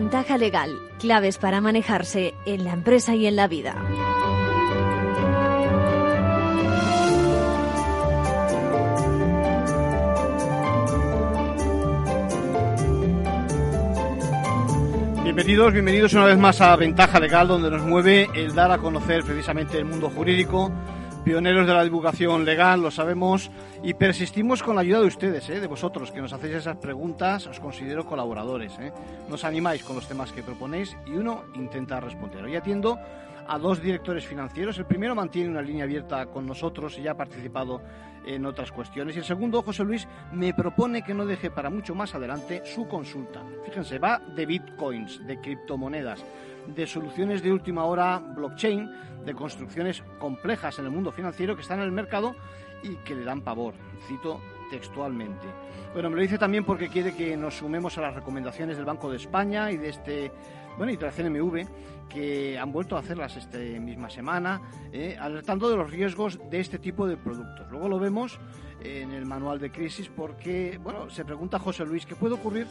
Ventaja legal, claves para manejarse en la empresa y en la vida. Bienvenidos, bienvenidos una vez más a Ventaja Legal, donde nos mueve el dar a conocer precisamente el mundo jurídico. Pioneros de la divulgación legal, lo sabemos, y persistimos con la ayuda de ustedes, ¿eh? de vosotros, que nos hacéis esas preguntas, os considero colaboradores. ¿eh? Nos animáis con los temas que proponéis y uno intenta responder. Hoy atiendo a dos directores financieros. El primero mantiene una línea abierta con nosotros y ya ha participado en otras cuestiones. Y el segundo, José Luis, me propone que no deje para mucho más adelante su consulta. Fíjense, va de bitcoins, de criptomonedas, de soluciones de última hora blockchain, de construcciones complejas en el mundo financiero que están en el mercado y que le dan pavor. Cito textualmente. Bueno, me lo dice también porque quiere que nos sumemos a las recomendaciones del Banco de España y de este bueno, y de la CNMV, que han vuelto a hacerlas esta misma semana, eh, alertando de los riesgos de este tipo de productos. Luego lo vemos en el manual de crisis porque, bueno, se pregunta José Luis, ¿qué puede ocurrir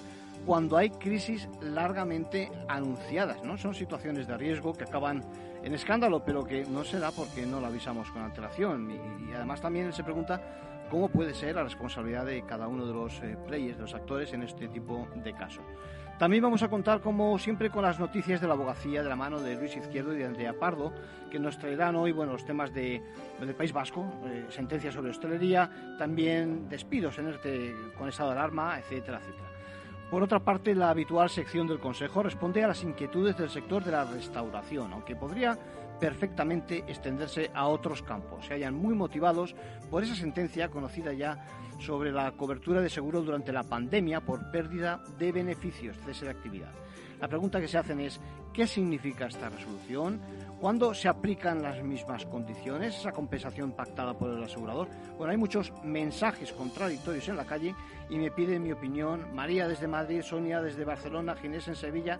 cuando hay crisis largamente anunciadas? ¿no? Son situaciones de riesgo que acaban en escándalo, pero que no se da porque no lo avisamos con antelación. Y, además también se pregunta cómo puede ser la responsabilidad de cada uno de los eh, players, de los actores en este tipo de casos. También vamos a contar, como siempre, con las noticias de la abogacía de la mano de Luis Izquierdo y de Andrea Pardo, que nos traerán hoy bueno, los temas de, del País Vasco, eh, sentencias sobre hostelería, también despidos en este, con estado de alarma, etcétera, etcétera. Por otra parte, la habitual sección del Consejo responde a las inquietudes del sector de la restauración, aunque podría perfectamente extenderse a otros campos. Se hayan muy motivados por esa sentencia conocida ya sobre la cobertura de seguro durante la pandemia por pérdida de beneficios, cese de actividad. La pregunta que se hacen es, ¿qué significa esta resolución? ¿Cuándo se aplican las mismas condiciones? ¿Esa compensación pactada por el asegurador? Bueno, hay muchos mensajes contradictorios en la calle y me piden mi opinión María desde Madrid, Sonia desde Barcelona, Ginés en Sevilla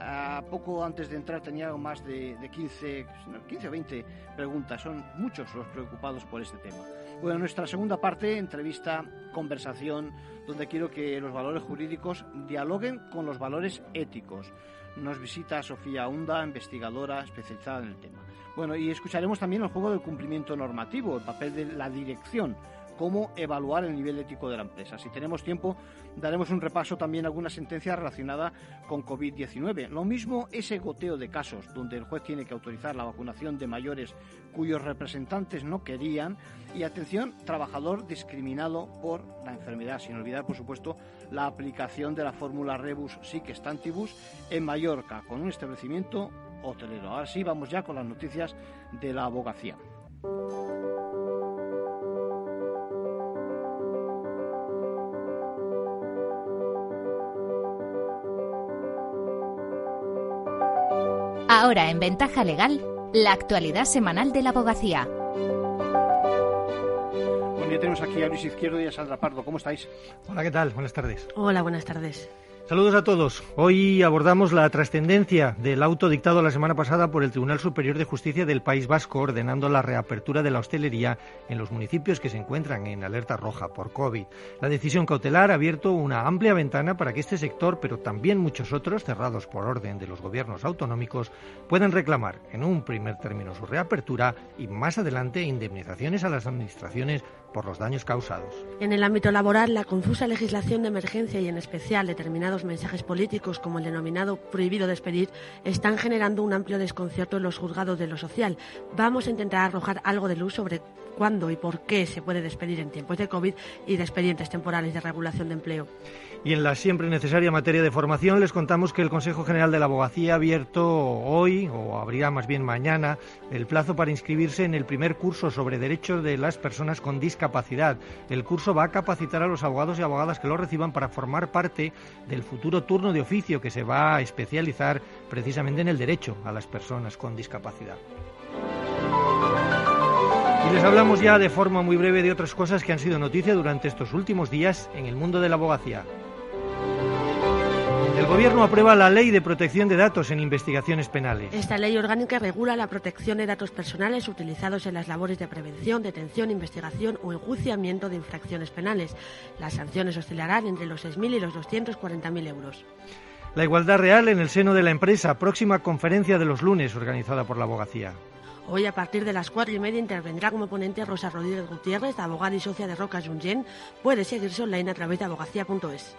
a poco antes de entrar tenía más de, 15, 15 o 20 preguntas. Son muchos los preocupados por este tema. Bueno, nuestra segunda parte, entrevista, conversación, donde quiero que los valores jurídicos dialoguen con los valores éticos. Nos visita Sofía Hunda, investigadora especializada en el tema. Bueno, y escucharemos también el juego del cumplimiento normativo, el papel de la dirección cómo evaluar el nivel ético de la empresa. Si tenemos tiempo, daremos un repaso también a alguna sentencia relacionada con COVID-19. Lo mismo ese goteo de casos donde el juez tiene que autorizar la vacunación de mayores cuyos representantes no querían y atención, trabajador discriminado por la enfermedad, sin olvidar, por supuesto, la aplicación de la fórmula rebus sic stantibus en Mallorca con un establecimiento hotelero. Ahora sí, vamos ya con las noticias de la abogacía. Ahora en Ventaja Legal, la actualidad semanal de la abogacía. Bueno, ya tenemos aquí a Luis Izquierdo y a Sandra Pardo. ¿Cómo estáis? Hola, ¿qué tal? Buenas tardes. Hola, buenas tardes. Saludos a todos. Hoy abordamos la trascendencia del auto dictado la semana pasada por el Tribunal Superior de Justicia del País Vasco ordenando la reapertura de la hostelería en los municipios que se encuentran en alerta roja por COVID. La decisión cautelar ha abierto una amplia ventana para que este sector, pero también muchos otros, cerrados por orden de los gobiernos autonómicos, puedan reclamar en un primer término su reapertura y más adelante indemnizaciones a las administraciones por los daños causados. En el ámbito laboral, la confusa legislación de emergencia y en especial determinados mensajes políticos como el denominado prohibido despedir están generando un amplio desconcierto en los juzgados de lo social. Vamos a intentar arrojar algo de luz sobre cuándo y por qué se puede despedir en tiempos de COVID y de expedientes temporales de regulación de empleo. Y en la siempre necesaria materia de formación les contamos que el Consejo General de la Abogacía ha abierto hoy, o abrirá más bien mañana, el plazo para inscribirse en el primer curso sobre derechos de las personas con discapacidad. El curso va a capacitar a los abogados y abogadas que lo reciban para formar parte del futuro turno de oficio que se va a especializar precisamente en el derecho a las personas con discapacidad. Y les hablamos ya de forma muy breve de otras cosas que han sido noticia durante estos últimos días en el mundo de la abogacía. El Gobierno aprueba la Ley de Protección de Datos en investigaciones penales. Esta ley orgánica regula la protección de datos personales utilizados en las labores de prevención, detención, investigación o enjuiciamiento de infracciones penales. Las sanciones oscilarán entre los 6.000 y los 240.000 euros. La igualdad real en el seno de la empresa, próxima conferencia de los lunes organizada por la abogacía. Hoy, a partir de las cuatro y media, intervendrá como ponente Rosa Rodríguez Gutiérrez, abogada y socia de Roca Junyent. Puede seguirse online a través de abogacía.es.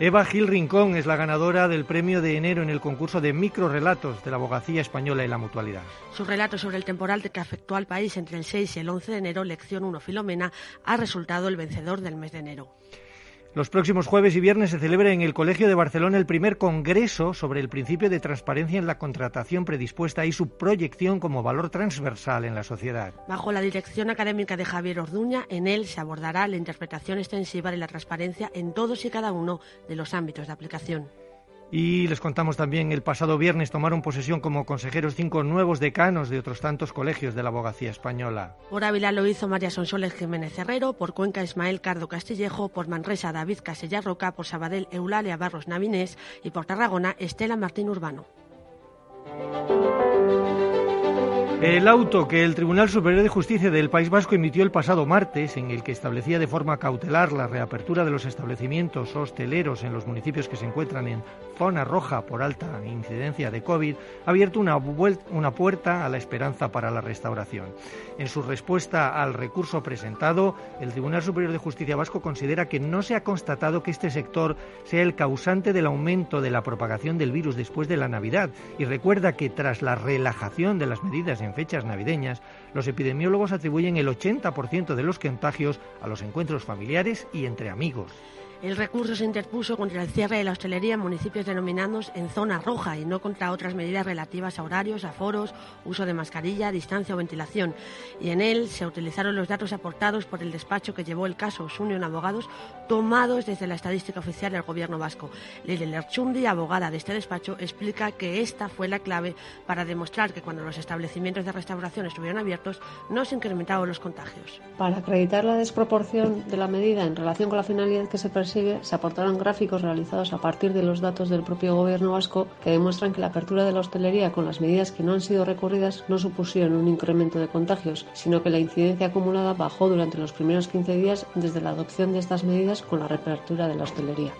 Eva Gil Rincón es la ganadora del premio de enero en el concurso de microrelatos de la abogacía española y la mutualidad. Su relato sobre el temporal que afectó al país entre el 6 y el 11 de enero, lección 1 Filomena, ha resultado el vencedor del mes de enero. Los próximos jueves y viernes se celebra en el Colegio de Barcelona el primer congreso sobre el principio de transparencia en la contratación predispuesta y su proyección como valor transversal en la sociedad. Bajo la dirección académica de Javier Orduña, en él se abordará la interpretación extensiva de la transparencia en todos y cada uno de los ámbitos de aplicación. Y les contamos también, el pasado viernes tomaron posesión como consejeros cinco nuevos decanos de otros tantos colegios de la abogacía española. Por Ávila lo hizo María Sonsoles Jiménez Herrero, por Cuenca Ismael Cardo Castillejo, por Manresa David Casella Roca, por Sabadell Eulalia Barros Navinés y por Tarragona Estela Martín Urbano. El auto que el Tribunal Superior de Justicia del País Vasco emitió el pasado martes, en el que establecía de forma cautelar la reapertura de los establecimientos hosteleros en los municipios que se encuentran en zona roja por alta incidencia de COVID, ha abierto una, una puerta a la esperanza para la restauración. En su respuesta al recurso presentado, el Tribunal Superior de Justicia Vasco considera que no se ha constatado que este sector sea el causante del aumento de la propagación del virus después de la Navidad y recuerda que tras la relajación de las medidas en fechas navideñas, los epidemiólogos atribuyen el 80% de los contagios a los encuentros familiares y entre amigos. El recurso se interpuso contra el cierre de la hostelería en municipios denominados en zona roja y no contra otras medidas relativas a horarios, aforos, uso de mascarilla, distancia o ventilación. Y en él se utilizaron los datos aportados por el despacho que llevó el caso Union Abogados, tomados desde la estadística oficial del Gobierno vasco. Lili Lerchundi, abogada de este despacho, explica que esta fue la clave para demostrar que cuando los establecimientos de restauración estuvieron abiertos no se incrementaban los contagios. Para acreditar la desproporción de la medida en relación con la finalidad que se se aportaron gráficos realizados a partir de los datos del propio gobierno vasco que demuestran que la apertura de la hostelería con las medidas que no han sido recurridas no supusieron un incremento de contagios, sino que la incidencia acumulada bajó durante los primeros 15 días desde la adopción de estas medidas con la reapertura de la hostelería.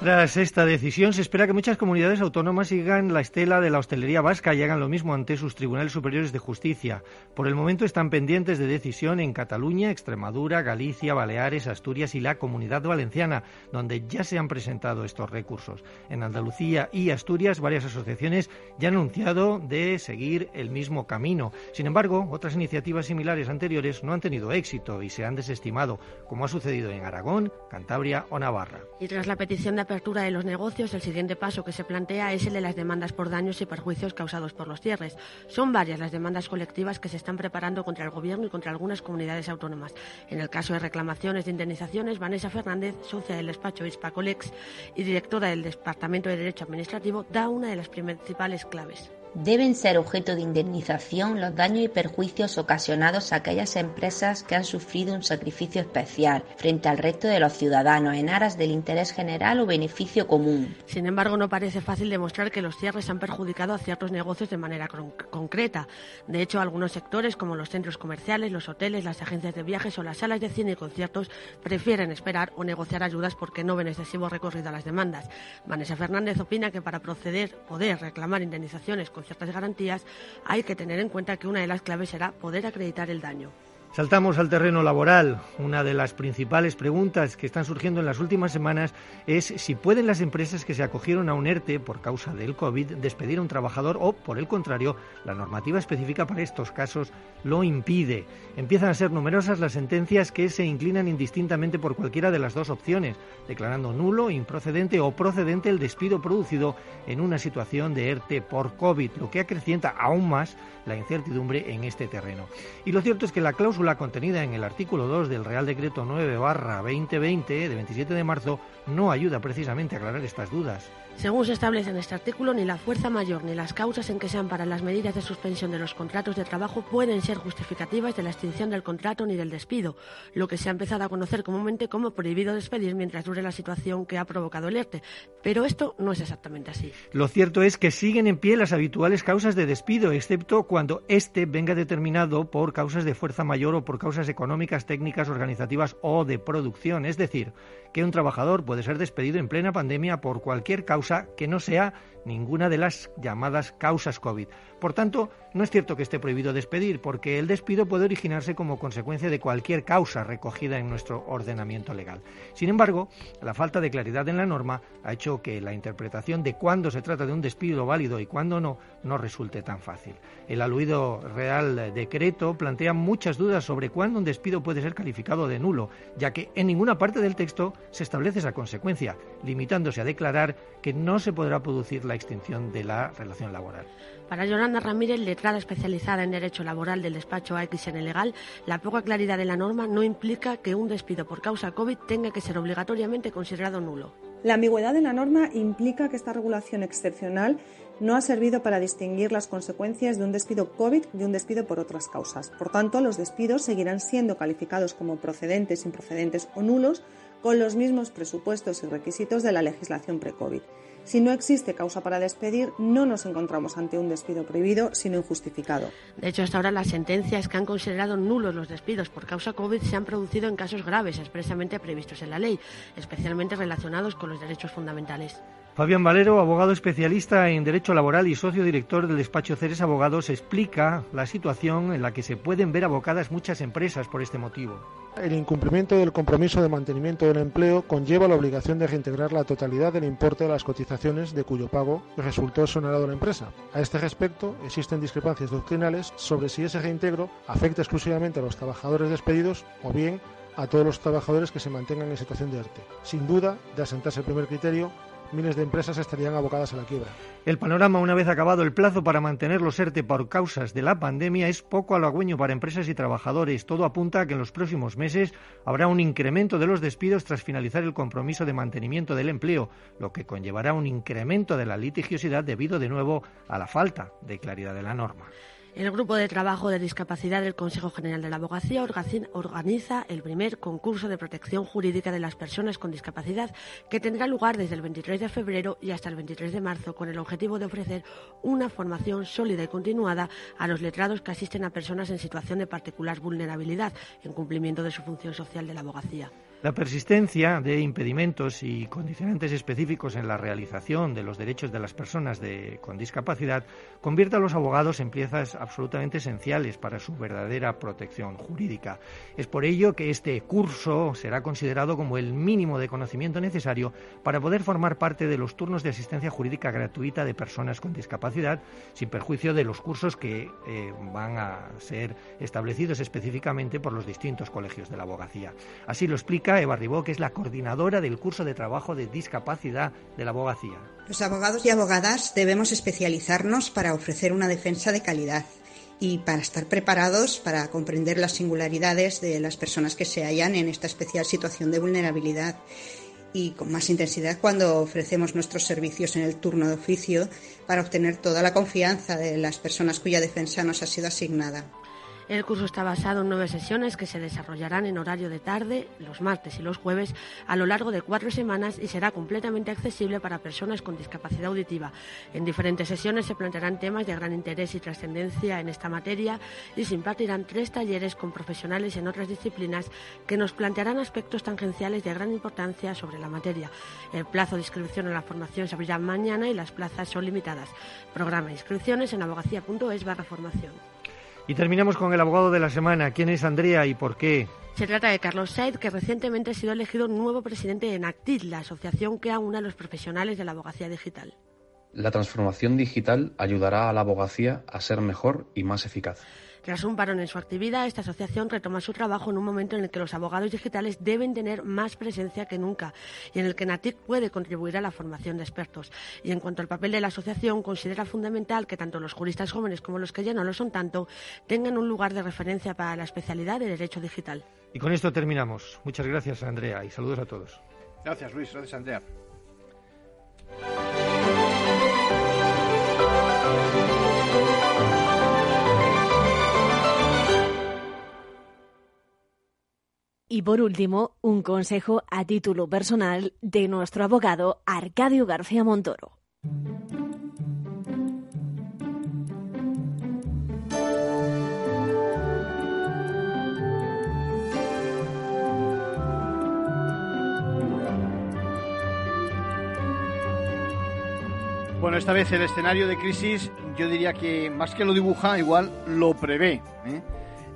Tras esta decisión, se espera que muchas comunidades autónomas sigan la estela de la hostelería vasca y hagan lo mismo ante sus tribunales superiores de justicia. Por el momento están pendientes de decisión en Cataluña, Extremadura, Galicia, Baleares, Asturias y la Comunidad Valenciana, donde ya se han presentado estos recursos. En Andalucía y Asturias, varias asociaciones ya han anunciado de seguir el mismo camino. Sin embargo, otras iniciativas similares anteriores no han tenido éxito y se han desestimado, como ha sucedido en Aragón, Cantabria o Navarra. Y tras la petición de apertura de los negocios, el siguiente paso que se plantea es el de las demandas por daños y perjuicios causados por los cierres. Son varias las demandas colectivas que se están preparando contra el Gobierno y contra algunas comunidades autónomas. En el caso de reclamaciones de indemnizaciones, Vanessa Fernández, socia del despacho Hispacolex y directora del Departamento de Derecho Administrativo, da una de las principales claves. Deben ser objeto de indemnización los daños y perjuicios ocasionados a aquellas empresas que han sufrido un sacrificio especial frente al resto de los ciudadanos en aras del interés general o beneficio común. Sin embargo, no parece fácil demostrar que los cierres han perjudicado a ciertos negocios de manera concreta. De hecho, algunos sectores, como los centros comerciales, los hoteles, las agencias de viajes o las salas de cine y conciertos, prefieren esperar o negociar ayudas porque no ven excesivo recorrido a las demandas. Vanessa Fernández opina que para proceder, poder reclamar indemnizaciones con ciertas garantías, hay que tener en cuenta que una de las claves será poder acreditar el daño. Saltamos al terreno laboral. Una de las principales preguntas que están surgiendo en las últimas semanas es si pueden las empresas que se acogieron a un ERTE por causa del COVID despedir a un trabajador o, por el contrario, la normativa específica para estos casos lo impide. Empiezan a ser numerosas las sentencias que se inclinan indistintamente por cualquiera de las dos opciones, declarando nulo, improcedente o procedente el despido producido en una situación de ERTE por COVID, lo que acrecienta aún más la incertidumbre en este terreno. Y lo cierto es que la cláusula contenida en el artículo 2 del Real Decreto 9 2020 de 27 de marzo no ayuda precisamente a aclarar estas dudas. Según se establece en este artículo, ni la fuerza mayor ni las causas en que se amparan las medidas de suspensión de los contratos de trabajo pueden ser justificativas de la extinción del contrato ni del despido, lo que se ha empezado a conocer comúnmente como prohibido despedir mientras dure la situación que ha provocado el ERTE. Pero esto no es exactamente así. Lo cierto es que siguen en pie las habituales causas de despido, excepto cuando éste venga determinado por causas de fuerza mayor o por causas económicas, técnicas, organizativas o de producción. Es decir, que un trabajador puede ser despedido en plena pandemia por cualquier causa que no sea ninguna de las llamadas causas COVID. Por tanto, no es cierto que esté prohibido despedir, porque el despido puede originarse como consecuencia de cualquier causa recogida en nuestro ordenamiento legal. Sin embargo, la falta de claridad en la norma ha hecho que la interpretación de cuándo se trata de un despido válido y cuándo no no resulte tan fácil. El aludido Real Decreto plantea muchas dudas sobre cuándo un despido puede ser calificado de nulo, ya que en ninguna parte del texto se establece esa consecuencia, limitándose a declarar que no se podrá producir la extinción de la relación laboral. Para Yolanda Ramírez, letrada especializada en Derecho Laboral del despacho AXN Legal, la poca claridad de la norma no implica que un despido por causa COVID tenga que ser obligatoriamente considerado nulo. La ambigüedad de la norma implica que esta regulación excepcional no ha servido para distinguir las consecuencias de un despido COVID de un despido por otras causas. Por tanto, los despidos seguirán siendo calificados como procedentes, improcedentes o nulos con los mismos presupuestos y requisitos de la legislación pre-COVID. Si no existe causa para despedir, no nos encontramos ante un despido prohibido, sino injustificado. De hecho, hasta ahora las sentencias que han considerado nulos los despidos por causa COVID se han producido en casos graves expresamente previstos en la ley, especialmente relacionados con los derechos fundamentales. Fabián Valero, abogado especialista en Derecho Laboral y socio director del despacho Ceres Abogados, explica la situación en la que se pueden ver abocadas muchas empresas por este motivo. El incumplimiento del compromiso de mantenimiento del empleo conlleva la obligación de reintegrar la totalidad del importe de las cotizaciones de cuyo pago resultó exonerado la empresa. A este respecto, existen discrepancias doctrinales sobre si ese reintegro afecta exclusivamente a los trabajadores despedidos o bien a todos los trabajadores que se mantengan en situación de arte. Sin duda, de asentarse el primer criterio, miles de empresas estarían abocadas a la quiebra. El panorama, una vez acabado el plazo para mantener los ERTE por causas de la pandemia, es poco halagüeño para empresas y trabajadores. Todo apunta a que en los próximos meses habrá un incremento de los despidos tras finalizar el compromiso de mantenimiento del empleo, lo que conllevará un incremento de la litigiosidad debido de nuevo a la falta de claridad de la norma. El Grupo de Trabajo de Discapacidad del Consejo General de la Abogacía organiza el primer concurso de protección jurídica de las personas con discapacidad que tendrá lugar desde el 23 de febrero y hasta el 23 de marzo con el objetivo de ofrecer una formación sólida y continuada a los letrados que asisten a personas en situación de particular vulnerabilidad en cumplimiento de su función social de la abogacía. La persistencia de impedimentos y condicionantes específicos en la realización de los derechos de las personas con discapacidad convierte a los abogados en piezas absolutamente esenciales para su verdadera protección jurídica. Es por ello que este curso será considerado como el mínimo de conocimiento necesario para poder formar parte de los turnos de asistencia jurídica gratuita de personas con discapacidad, sin perjuicio de los cursos que eh, van a ser establecidos específicamente por los distintos colegios de la abogacía. Así lo explica Eva Ribó, que es la coordinadora del curso de trabajo de discapacidad de la abogacía. Los abogados y abogadas debemos especializarnos para ofrecer una defensa de calidad y para estar preparados para comprender las singularidades de las personas que se hallan en esta especial situación de vulnerabilidad y con más intensidad cuando ofrecemos nuestros servicios en el turno de oficio para obtener toda la confianza de las personas cuya defensa nos ha sido asignada. El curso está basado en nueve sesiones que se desarrollarán en horario de tarde, los martes y los jueves, a lo largo de cuatro semanas y será completamente accesible para personas con discapacidad auditiva. En diferentes sesiones se plantearán temas de gran interés y trascendencia en esta materia y se impartirán tres talleres con profesionales en otras disciplinas que nos plantearán aspectos tangenciales de gran importancia sobre la materia. El plazo de inscripción en la formación se abrirá mañana y las plazas son limitadas. Programa de inscripciones en abogacía.es barra formación. Y terminamos con el abogado de la semana. ¿Quién es Andrea y por qué? Se trata de Carlos Said, que recientemente ha sido elegido nuevo presidente de NACTID, la asociación que aúna a los profesionales de la abogacía digital. La transformación digital ayudará a la abogacía a ser mejor y más eficaz. Tras un parón en su actividad, esta asociación retoma su trabajo en un momento en el que los abogados digitales deben tener más presencia que nunca y en el que NATIC puede contribuir a la formación de expertos. Y en cuanto al papel de la asociación, considera fundamental que tanto los juristas jóvenes como los que ya no lo son tanto tengan un lugar de referencia para la especialidad de Derecho Digital. Y con esto terminamos. Muchas gracias, Andrea, y saludos a todos. Gracias, Luis. Gracias, Andrea. Y por último, un consejo a título personal de nuestro abogado Arcadio García Montoro. Bueno, esta vez el escenario de crisis yo diría que más que lo dibuja, igual lo prevé ¿eh?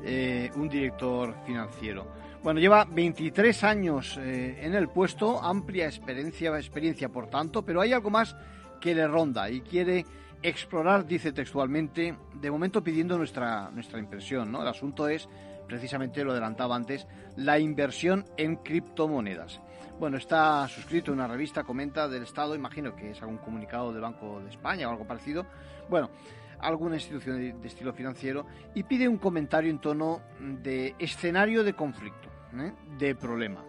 Eh, un director financiero. Bueno, lleva 23 años eh, en el puesto, amplia experiencia, experiencia por tanto, pero hay algo más que le ronda y quiere explorar, dice textualmente, de momento pidiendo nuestra, nuestra impresión. ¿no? El asunto es, precisamente lo adelantaba antes, la inversión en criptomonedas. Bueno, está suscrito una revista, comenta del Estado, imagino que es algún comunicado del Banco de España o algo parecido. Bueno, alguna institución de, estilo financiero y pide un comentario en tono de escenario de conflicto, ¿eh? de problema.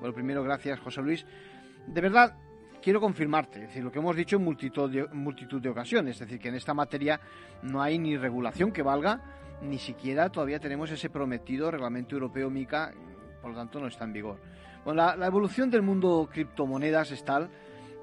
Bueno, primero, gracias, José Luis. De verdad, quiero confirmarte, es decir, lo que hemos dicho en multitud de, multitud de ocasiones, es decir, que en esta materia no hay ni regulación que valga, ni siquiera todavía tenemos ese prometido reglamento europeo MICA, por lo tanto no está en vigor. Bueno, la, evolución del mundo criptomonedas es tal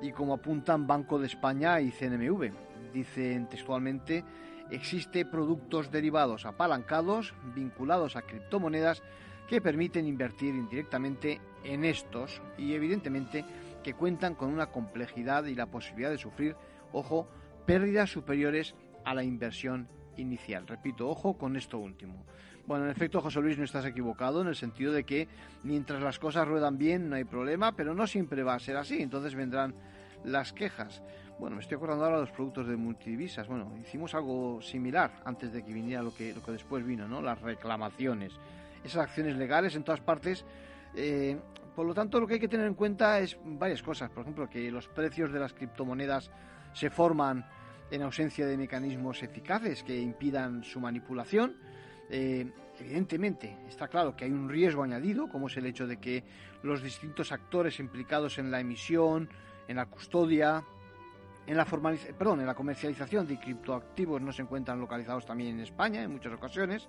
y como apuntan Banco de España y CNMV. Dicen textualmente, existe productos derivados apalancados vinculados a criptomonedas que permiten invertir indirectamente en estos y evidentemente que cuentan con una complejidad y la posibilidad de sufrir, ojo, pérdidas superiores a la inversión inicial. Repito, ojo con esto último. Bueno, en efecto, José Luis, no estás equivocado en el sentido de que mientras las cosas ruedan bien no hay problema, pero no siempre va a ser así. Entonces vendrán las quejas. Bueno, me estoy acordando ahora de los productos de multidivisas. Bueno, hicimos algo similar antes de que viniera lo que, lo que después vino, ¿no? Las reclamaciones. Esas acciones legales en todas partes. Eh, por lo tanto, lo que hay que tener en cuenta es varias cosas. Por ejemplo, que los precios de las criptomonedas se forman en ausencia de mecanismos eficaces que impidan su manipulación eh, evidentemente, está claro que hay un riesgo añadido, como es el hecho de que los distintos actores implicados en la emisión, en la custodia, en la, perdón, en la comercialización de criptoactivos no se encuentran localizados también en España en muchas ocasiones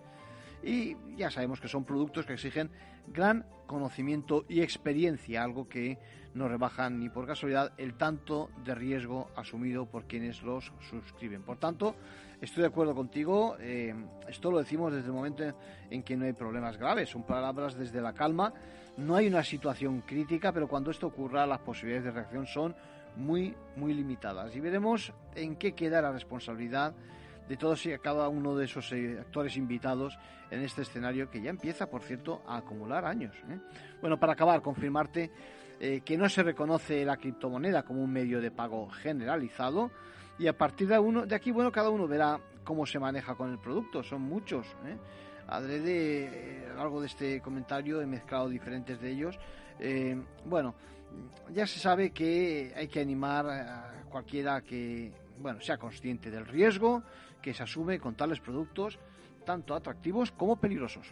y ya sabemos que son productos que exigen gran conocimiento y experiencia, algo que no rebajan ni por casualidad el tanto de riesgo asumido por quienes los suscriben. Por tanto, estoy de acuerdo contigo, eh, esto lo decimos desde el momento en que no hay problemas graves, son palabras desde la calma, no hay una situación crítica, pero cuando esto ocurra las posibilidades de reacción son muy, muy limitadas. Y veremos en qué queda la responsabilidad de todos y cada uno de esos eh, actores invitados en este escenario que ya empieza, por cierto, a acumular años. ¿eh? Bueno, para acabar, confirmarte eh, que no se reconoce la criptomoneda como un medio de pago generalizado y a partir de, uno, de aquí, bueno, cada uno verá cómo se maneja con el producto. Son muchos. ¿eh? Adrede, a lo largo de este comentario he mezclado diferentes de ellos. bueno, ya se sabe que hay que animar a cualquiera que bueno, sea consciente del riesgo que se asume con tales productos tanto atractivos como peligrosos.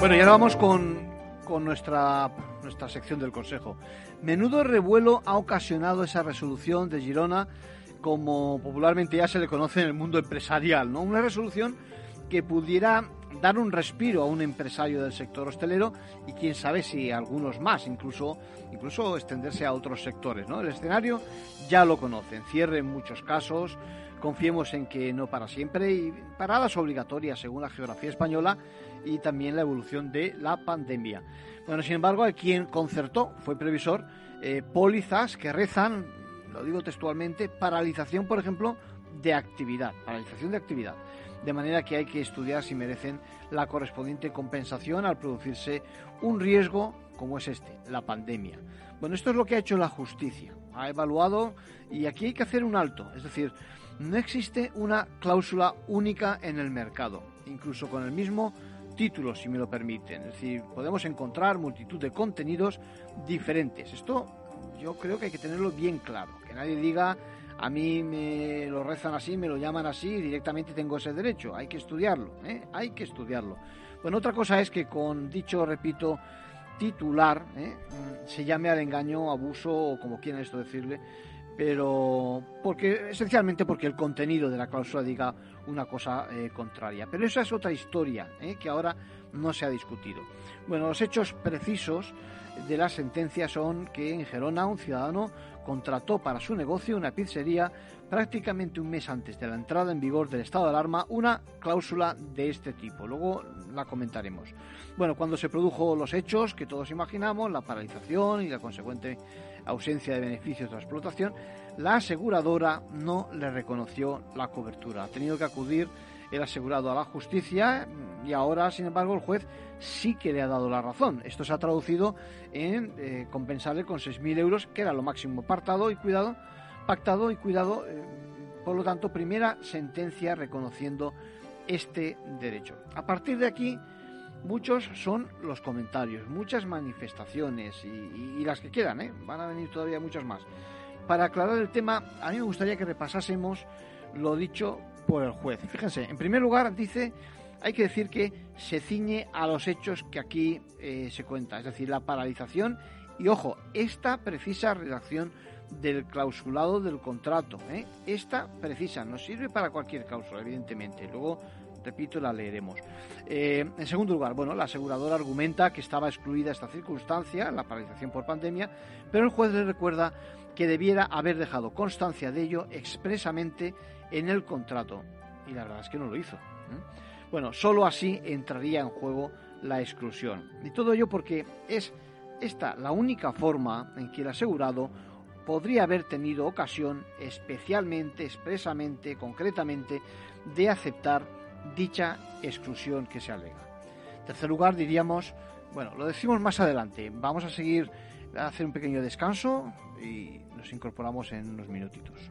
Bueno, y ahora vamos con, nuestra, nuestra sección del Consejo. Menudo revuelo ha ocasionado esa resolución de Girona, como popularmente ya se le conoce en el mundo empresarial, ¿no? Una resolución que pudiera dar un respiro a un empresario del sector hostelero y quién sabe si algunos más, incluso, incluso extenderse a otros sectores. ¿no? El escenario ya lo conocen, cierre en muchos casos, confiemos en que no para siempre y paradas obligatorias según la geografía española y también la evolución de la pandemia. Bueno, sin embargo, hay quien concertó, fue previsor, eh, pólizas que rezan, lo digo textualmente, paralización, por ejemplo, de actividad, paralización de actividad. De manera que hay que estudiar si merecen la correspondiente compensación al producirse un riesgo como es este, la pandemia. Bueno, esto es lo que ha hecho la justicia. Ha evaluado y aquí hay que hacer un alto. Es decir, no existe una cláusula única en el mercado. Incluso con el mismo títulos, si me lo permiten. Es decir, podemos encontrar multitud de contenidos diferentes. Esto yo creo que hay que tenerlo bien claro. Que nadie diga, a mí me lo rezan así, me lo llaman así directamente tengo ese derecho. Hay que estudiarlo, ¿eh? hay que estudiarlo. Bueno, otra cosa es que con dicho, repito, titular ¿eh? se llame al engaño, abuso o como quieran esto decirle, pero porque esencialmente porque el contenido de la cláusula diga una cosa eh, contraria. Pero esa es otra historia ¿eh? que ahora no se ha discutido. Bueno, los hechos precisos de la sentencia son que en Gerona un ciudadano contrató para su negocio una pizzería prácticamente un mes antes de la entrada en vigor del estado de alarma una cláusula de este tipo. Luego la comentaremos. Bueno, cuando se produjo los hechos que todos imaginamos, la paralización y la consecuente ausencia de beneficios de la explotación, la aseguradora no le reconoció la cobertura. Ha tenido que acudir el asegurado a la justicia y ahora, sin embargo, el juez sí que le ha dado la razón. Esto se ha traducido en eh, compensarle con 6.000 euros, que era lo máximo pactado y cuidado, pactado y cuidado. Eh, por lo tanto, primera sentencia reconociendo este derecho. A partir de aquí, muchos son los comentarios, muchas manifestaciones y, las que quedan, ¿eh? van a venir todavía muchas más. Para aclarar el tema, a mí me gustaría que repasásemos lo dicho por el juez. Fíjense, en primer lugar dice, hay que decir que se ciñe a los hechos que aquí eh, se cuenta, es decir, la paralización y ojo, esta precisa redacción del clausulado del contrato. ¿eh? Esta precisa, no sirve para cualquier cláusula, evidentemente. Luego, repito, la leeremos. Eh, en segundo lugar, bueno, la aseguradora argumenta que estaba excluida esta circunstancia, la paralización por pandemia, pero el juez le recuerda que debiera haber dejado constancia de ello expresamente en el contrato. Y la verdad es que no lo hizo. Bueno, solo así entraría en juego la exclusión. Y todo ello porque es esta la única forma en que el asegurado podría haber tenido ocasión especialmente, expresamente, concretamente, de aceptar dicha exclusión que se alega. En tercer lugar, diríamos, bueno, lo decimos más adelante, vamos a seguir a hacer un pequeño descanso y nos incorporamos en unos minutitos.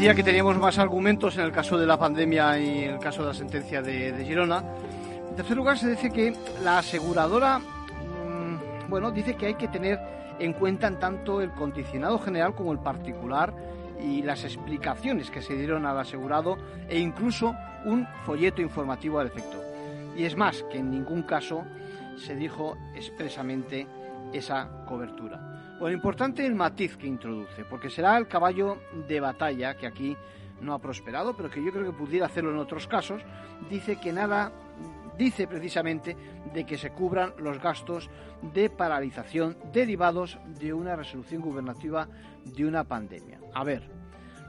Decía que teníamos más argumentos en el caso de la pandemia y en el caso de la sentencia de, Girona. En tercer lugar, se dice que la aseguradora, mm, bueno, dice que hay que tener en cuenta tanto el condicionado general como el particular y las explicaciones que se dieron al asegurado e incluso un folleto informativo al efecto. Y es más, que en ningún caso se dijo expresamente esa cobertura. Bueno, importante el matiz que introduce, porque será el caballo de batalla que aquí no ha prosperado, pero que yo creo que pudiera hacerlo en otros casos. Dice que nada, dice precisamente de que se cubran los gastos de paralización derivados de una resolución gubernativa de una pandemia. A ver,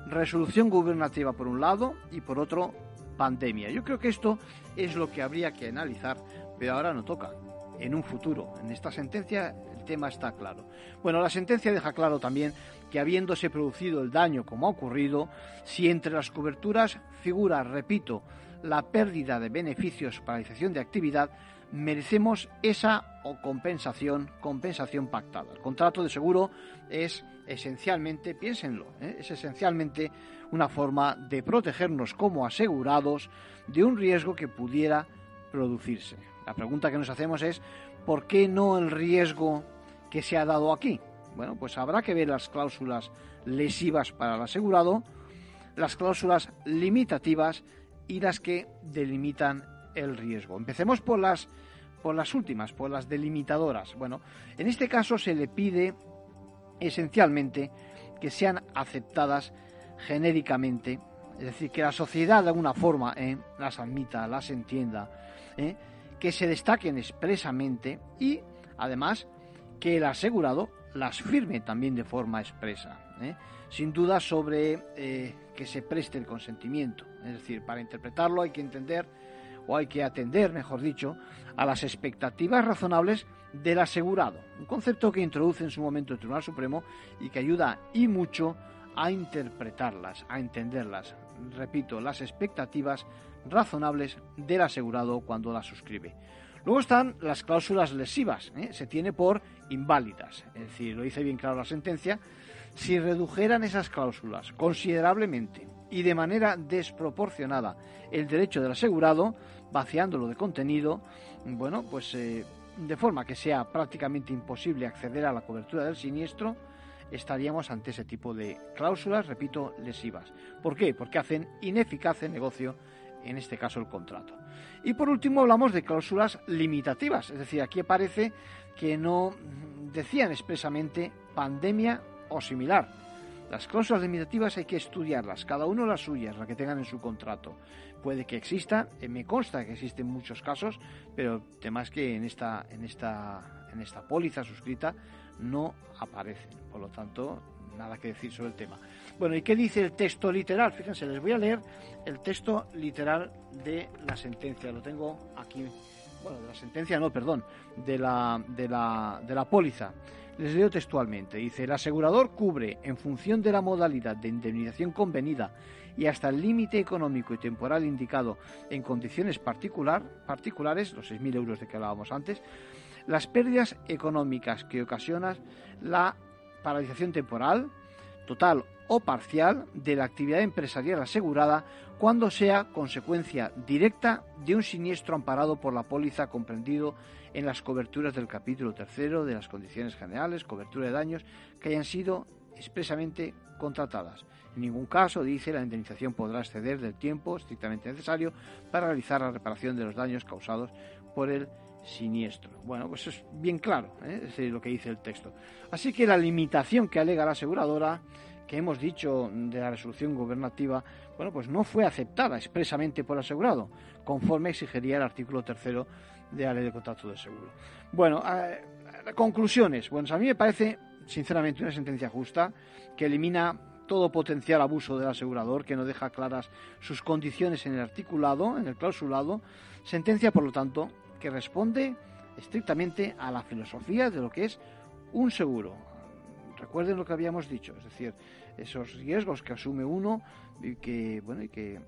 resolución gubernativa por un lado y por otro pandemia. Yo creo que esto es lo que habría que analizar, pero ahora no toca. En un futuro, en esta sentencia, tema está claro. Bueno, la sentencia deja claro también que habiéndose producido el daño como ha ocurrido, si entre las coberturas figura, repito, la pérdida de beneficios, paralización de actividad, merecemos esa compensación, compensación pactada. El contrato de seguro es esencialmente, piénsenlo, ¿eh? es esencialmente una forma de protegernos como asegurados de un riesgo que pudiera producirse. La pregunta que nos hacemos es, ¿por qué no el riesgo que se ha dado aquí? Bueno, pues habrá que ver las cláusulas lesivas para el asegurado, las cláusulas limitativas y las que delimitan el riesgo. Empecemos por las por las últimas, por las delimitadoras. Bueno, en este caso se le pide esencialmente que sean aceptadas genéricamente, es decir, que la sociedad de alguna forma eh, las admita, las entienda, eh, que se destaquen expresamente y además que el asegurado las firme también de forma expresa, ¿eh? sin duda sobre eh, que se preste el consentimiento. Es decir, para interpretarlo hay que entender o hay que atender, mejor dicho, a las expectativas razonables del asegurado, un concepto que introduce en su momento el Tribunal Supremo y que ayuda y mucho a interpretarlas, a entenderlas. Repito, las expectativas razonables del asegurado cuando la suscribe. Luego están las cláusulas lesivas, ¿eh? se tiene por inválidas, es decir, lo dice bien claro la sentencia, si redujeran esas cláusulas considerablemente y de manera desproporcionada el derecho del asegurado, vaciándolo de contenido, bueno, pues eh, de forma que sea prácticamente imposible acceder a la cobertura del siniestro, estaríamos ante ese tipo de cláusulas, repito, lesivas. ¿Por qué? Porque hacen ineficaz el negocio en este caso el contrato. Y por último hablamos de cláusulas limitativas, es decir, aquí parece que no decían expresamente pandemia o similar. Las cláusulas limitativas hay que estudiarlas, cada uno las suyas, las que tengan en su contrato. Puede que exista, eh, me consta que existen muchos casos, pero el que en esta, en esta, en esta póliza suscrita no aparecen. Por lo tanto, nada que decir sobre el tema. Bueno, ¿y qué dice el texto literal? Fíjense, les voy a leer el texto literal de la sentencia. Lo tengo aquí. Bueno, de la sentencia no, perdón, de la, de la, de la póliza. Les leo textualmente. Dice, el asegurador cubre, en función de la modalidad de indemnización convenida y hasta el límite económico y temporal indicado en condiciones particular, particulares, los 6.000 euros de que hablábamos antes, las pérdidas económicas que ocasionan la paralización temporal, total o parcial de la actividad empresarial asegurada cuando sea consecuencia directa de un siniestro amparado por la póliza comprendido en las coberturas del capítulo tercero de las condiciones generales, cobertura de daños que hayan sido expresamente contratadas. En ningún caso, dice, la indemnización podrá exceder del tiempo estrictamente necesario para realizar la reparación de los daños causados por el siniestro. Bueno, pues es bien claro ¿eh? es lo que dice el texto. Así que la limitación que alega la aseguradora, que hemos dicho de la resolución gubernativa, bueno, pues no fue aceptada expresamente por el asegurado, conforme exigiría el artículo tercero de la ley de contrato de seguro. Bueno, conclusiones. Bueno, a mí me parece, sinceramente, una sentencia justa que elimina todo potencial abuso del asegurador, que no deja claras sus condiciones en el articulado, en el clausulado. Sentencia, por lo tanto, que responde estrictamente a la filosofía de lo que es un seguro. Recuerden lo que habíamos dicho, es decir, esos riesgos que asume uno y que, bueno, y que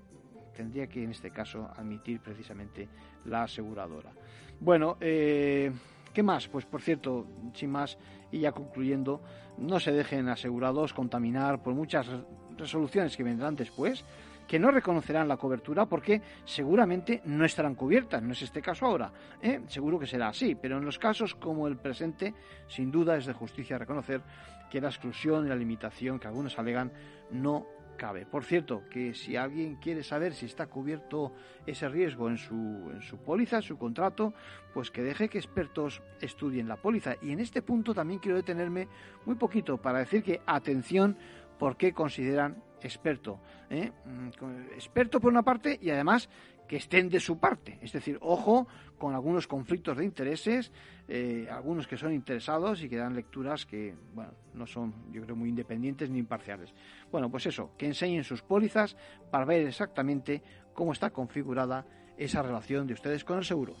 tendría que en este caso admitir precisamente la aseguradora. Bueno, eh, ¿qué más? Pues por cierto, sin más y ya concluyendo, no se dejen asegurados contaminar por muchas resoluciones que vendrán después que no reconocerán la cobertura porque seguramente no estarán cubiertas. No es este caso ahora, ¿eh? seguro que será así, pero en los casos como el presente, sin duda es de justicia reconocer que la exclusión y la limitación que algunos alegan no cabe. Por cierto, que si alguien quiere saber si está cubierto ese riesgo en su, en su póliza, en su contrato, pues que deje que expertos estudien la póliza. Y en este punto también quiero detenerme muy poquito para decir que atención, porque consideran experto. ¿eh? Mm, experto por una parte y además que estén de su parte. Es decir, ojo con algunos conflictos de intereses, eh, algunos que son interesados y que dan lecturas que, bueno, no son, yo creo, muy independientes ni imparciales. Bueno, pues eso, que enseñen sus pólizas para ver exactamente cómo está configurada esa relación de ustedes con el seguro.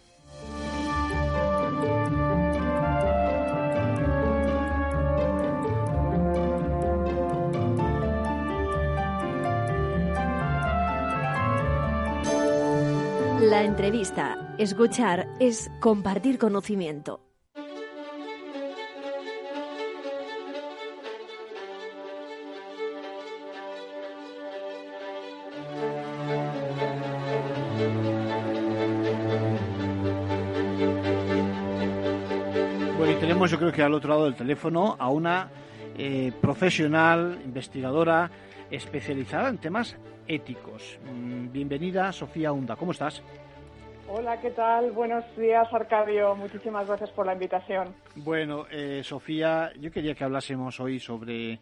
La entrevista, escuchar, es compartir conocimiento. Bueno, y tenemos yo creo que al otro lado del teléfono a una eh, profesional, investigadora, especializada en temas éticos. Mm, bienvenida, Sofía Hunda. ¿Cómo estás? Hola, ¿qué tal? Buenos días, Arcadio. Muchísimas gracias por la invitación. Bueno, eh, Sofía, yo quería que hablásemos hoy sobre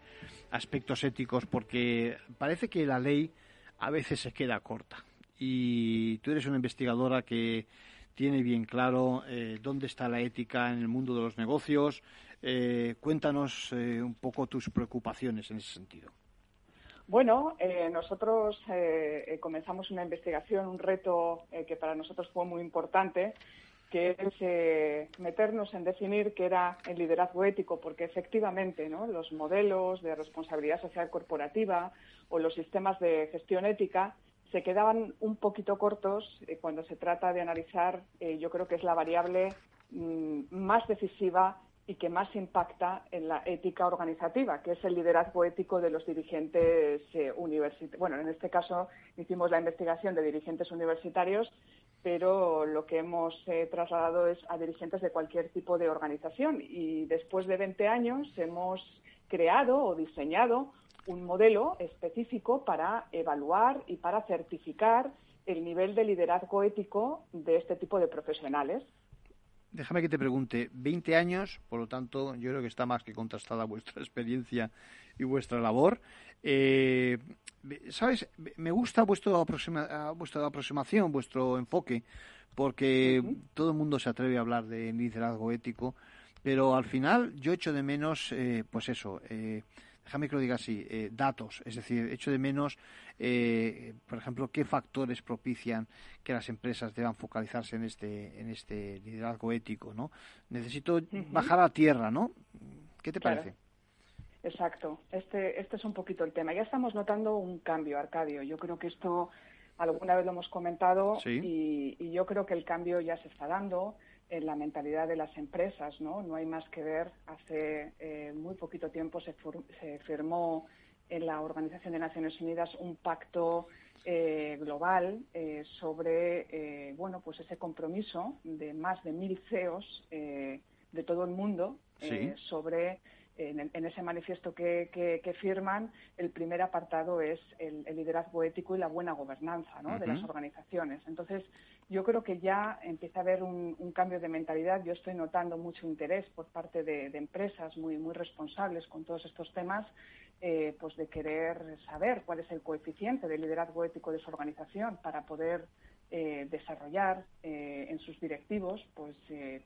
aspectos éticos porque parece que la ley a veces se queda corta. Y tú eres una investigadora que tiene bien claro eh, dónde está la ética en el mundo de los negocios. Eh, cuéntanos un poco tus preocupaciones en ese sentido. Bueno, eh, nosotros eh, eh, comenzamos una investigación, un reto que para nosotros fue muy importante, que es meternos en definir qué era el liderazgo ético, porque efectivamente los modelos de responsabilidad social corporativa o los sistemas de gestión ética se quedaban un poquito cortos cuando se trata de analizar, yo creo que es la variable mm, más decisiva y que más impacta en la ética organizativa, que es el liderazgo ético de los dirigentes eh, universitarios. Bueno, en este caso hicimos la investigación de dirigentes universitarios, pero lo que hemos eh, trasladado es a dirigentes de cualquier tipo de organización. Y después de 20 años hemos creado o diseñado un modelo específico para evaluar y para certificar el nivel de liderazgo ético de este tipo de profesionales. Déjame que te pregunte, 20 años, por lo tanto, yo creo que está más que contrastada vuestra experiencia y vuestra labor. Eh, ¿Sabes? Me gusta vuestra, vuestra aproximación, vuestro enfoque, porque todo el mundo se atreve a hablar de liderazgo ético, pero al final yo echo de menos, eh, pues eso, eh, déjame que lo diga así, eh, datos, es decir, echo de menos, eh, por ejemplo, qué factores propician que las empresas deban focalizarse en este, en este liderazgo ético, ¿no? Necesito bajar a tierra, ¿no? ¿Qué te parece? Exacto, este, este es un poquito el tema. Ya estamos notando un cambio, Arcadio. Yo creo que esto alguna vez lo hemos comentado y, y yo creo que el cambio ya se está dando en la mentalidad de las empresas, ¿no? No hay más que ver. Hace eh, muy poquito tiempo se, firmó en la Organización de Naciones Unidas un pacto eh, global eh, sobre, bueno, pues ese compromiso de más de mil CEOs de todo el mundo sobre en, ese manifiesto que, firman, el primer apartado es el, liderazgo ético y la buena gobernanza de las organizaciones. Entonces, yo creo que ya empieza a haber un, cambio de mentalidad. Yo estoy notando mucho interés por parte de, empresas muy, muy responsables con todos estos temas, eh, pues de querer saber cuál es el coeficiente de liderazgo ético de su organización para poder eh, desarrollar eh, en sus directivos pues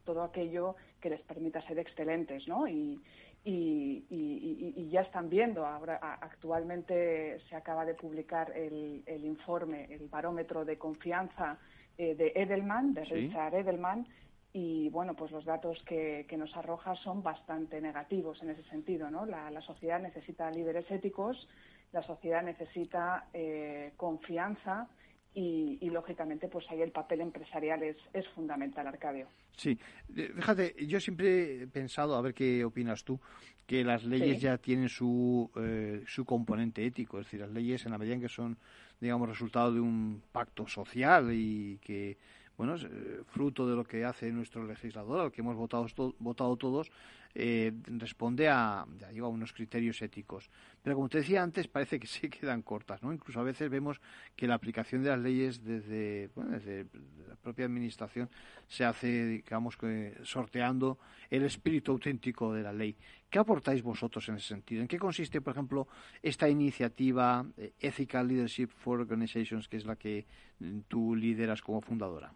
todo aquello que les permita ser excelentes, ¿no? Y, ya están viendo. Ahora, actualmente se acaba de publicar el, el informe, el barómetro de confianza eh, de Edelman, de Richard Edelman, y bueno, pues los datos que, nos arroja son bastante negativos en ese sentido, ¿no? La, sociedad necesita líderes éticos, la sociedad necesita eh, confianza y, lógicamente pues ahí el papel empresarial es, es fundamental, Arcadio. Sí, fíjate, yo siempre he pensado, a ver qué opinas tú, que las leyes ya tienen su, eh, su componente ético, es decir, las leyes en la medida en que son, digamos, resultado de un pacto social y que bueno, es eh, fruto de lo que hace nuestro legislador, al que hemos votado, votado todos, eh, responde a, a unos criterios éticos. Pero como te decía antes, parece que se quedan cortas, ¿no? Incluso a veces vemos que la aplicación de las leyes desde, bueno, desde la propia administración se hace, digamos, sorteando el espíritu auténtico de la ley. ¿Qué aportáis vosotros en ese sentido? ¿En qué consiste, por ejemplo, esta iniciativa eh, Ethical Leadership for Organizations, que es la que mm, tú lideras como fundadora?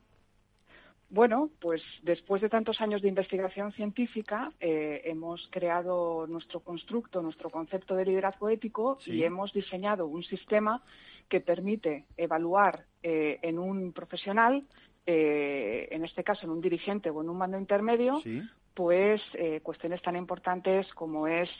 Bueno, pues después de tantos años de investigación científica, eh, hemos creado nuestro constructo, nuestro concepto de liderazgo ético y hemos diseñado un sistema que permite evaluar eh, en un profesional, eh, en este caso en un dirigente o en un mando intermedio, pues cuestiones tan importantes como es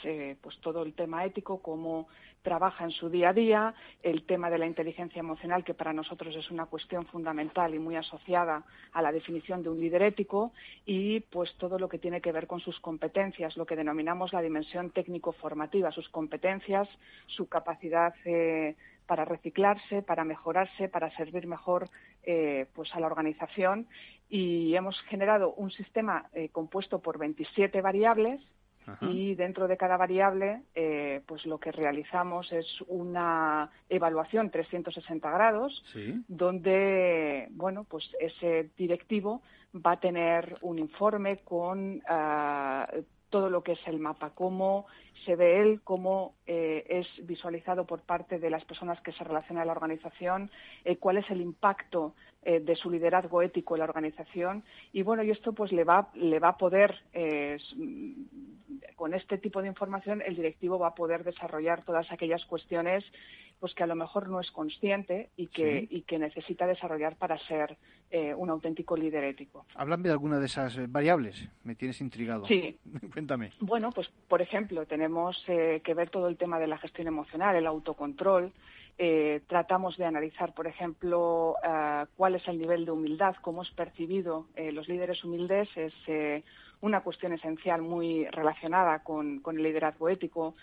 pues todo el tema ético, como trabaja en su día a día, el tema de la inteligencia emocional, que para nosotros es una cuestión fundamental y muy asociada a la definición de un líder ético, y pues todo lo que tiene que ver con sus competencias, lo que denominamos la dimensión técnico-formativa, sus competencias, su capacidad eh, para reciclarse, para mejorarse, para servir mejor eh, pues a la organización. Y hemos generado un sistema eh, compuesto por 27 variables y dentro de cada variable, eh, pues lo que realizamos es una evaluación 360 grados, donde, bueno, pues ese directivo va a tener un informe con ah, todo lo que es el mapa, cómo se ve él, cómo eh, es visualizado por parte de las personas que se relacionan a la organización, eh, cuál es el impacto eh, de su liderazgo ético en la organización. Y bueno, y esto pues le va, le va a poder, con este tipo de información, el directivo va a poder desarrollar todas aquellas cuestiones pues que a lo mejor no es consciente y que, y que necesita desarrollar para ser eh, un auténtico líder ético. Háblame de alguna de esas eh, variables, me tienes intrigado. Sí. Cuéntame. Bueno, pues por ejemplo, tenemos eh, que ver todo el tema de la gestión emocional, el autocontrol. tratamos de analizar, por ejemplo, cuál es el nivel de humildad, cómo es percibido los líderes humildes. Es una cuestión esencial muy relacionada con, con el liderazgo ético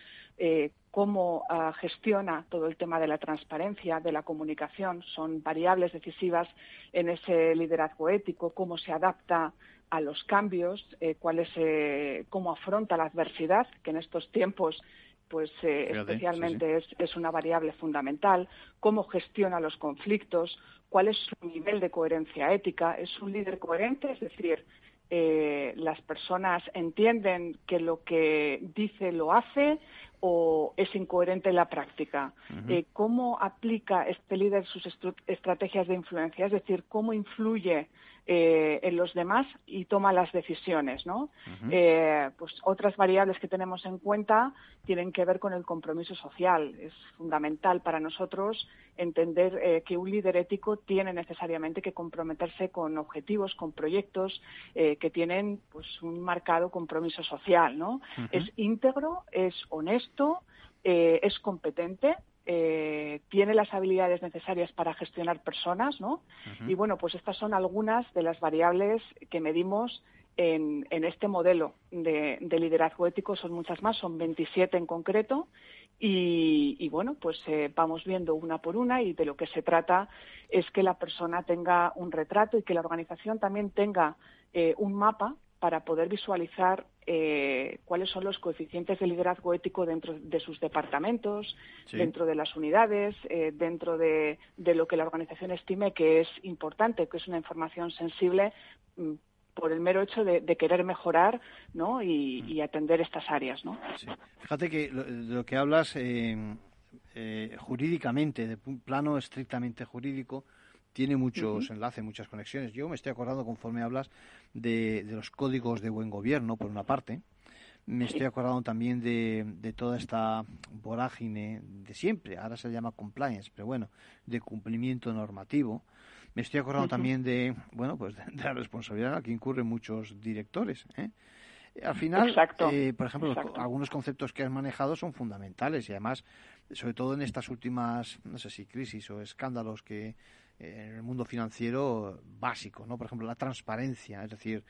cómo ah, gestiona todo el tema de la transparencia, de la comunicación, son variables decisivas en ese liderazgo ético, cómo se adapta a los cambios, eh, cuál es, eh, cómo afronta la adversidad, que en estos tiempos pues eh, especialmente Es, es, una variable fundamental, cómo gestiona los conflictos, cuál es su nivel de coherencia ética, es un líder coherente, es decir, las personas entienden que lo que dice lo hace, o es incoherente en la práctica. Eh, ¿Cómo aplica este líder sus estrategias de influencia? Es decir, ¿cómo influye eh, en los demás y toma las decisiones, ¿no? Eh, pues otras variables que tenemos en cuenta tienen que ver con el compromiso social. Es fundamental para nosotros entender eh, que un líder ético tiene necesariamente que comprometerse con objetivos, con proyectos que tienen pues un marcado compromiso social, ¿no? Es íntegro, es honesto, es competente eh, tiene las habilidades necesarias para gestionar personas, ¿no? Y bueno, pues estas son algunas de las variables que medimos en, este modelo de, liderazgo ético. Son muchas más, son 27 en concreto. Y, bueno, pues eh, vamos viendo una por una y de lo que se trata es que la persona tenga un retrato y que la organización también tenga eh, un mapa para poder visualizar eh, cuáles son los coeficientes de liderazgo ético dentro de sus departamentos, dentro de las unidades, eh, dentro de, lo que la organización estime que es importante, que es una información sensible mm, por el mero hecho de, querer mejorar ¿no? y, atender estas áreas. ¿no? Fíjate que lo, lo que hablas eh, jurídicamente, de un plano estrictamente jurídico, tiene muchos enlaces, muchas conexiones. Yo me estoy acordando, conforme hablas, de, los códigos de buen gobierno, por una parte. Me estoy acordando también de, de, toda esta vorágine de siempre, ahora se llama compliance, pero bueno, de cumplimiento normativo. Me estoy acordando también de, bueno, pues de, la responsabilidad a la que incurren muchos directores. ¿eh? Al final, eh, por ejemplo, algunos conceptos que has manejado son fundamentales y además, sobre todo en estas últimas, no sé si crisis o escándalos que, en el mundo financiero básico, ¿no? Por ejemplo, la transparencia, es decir,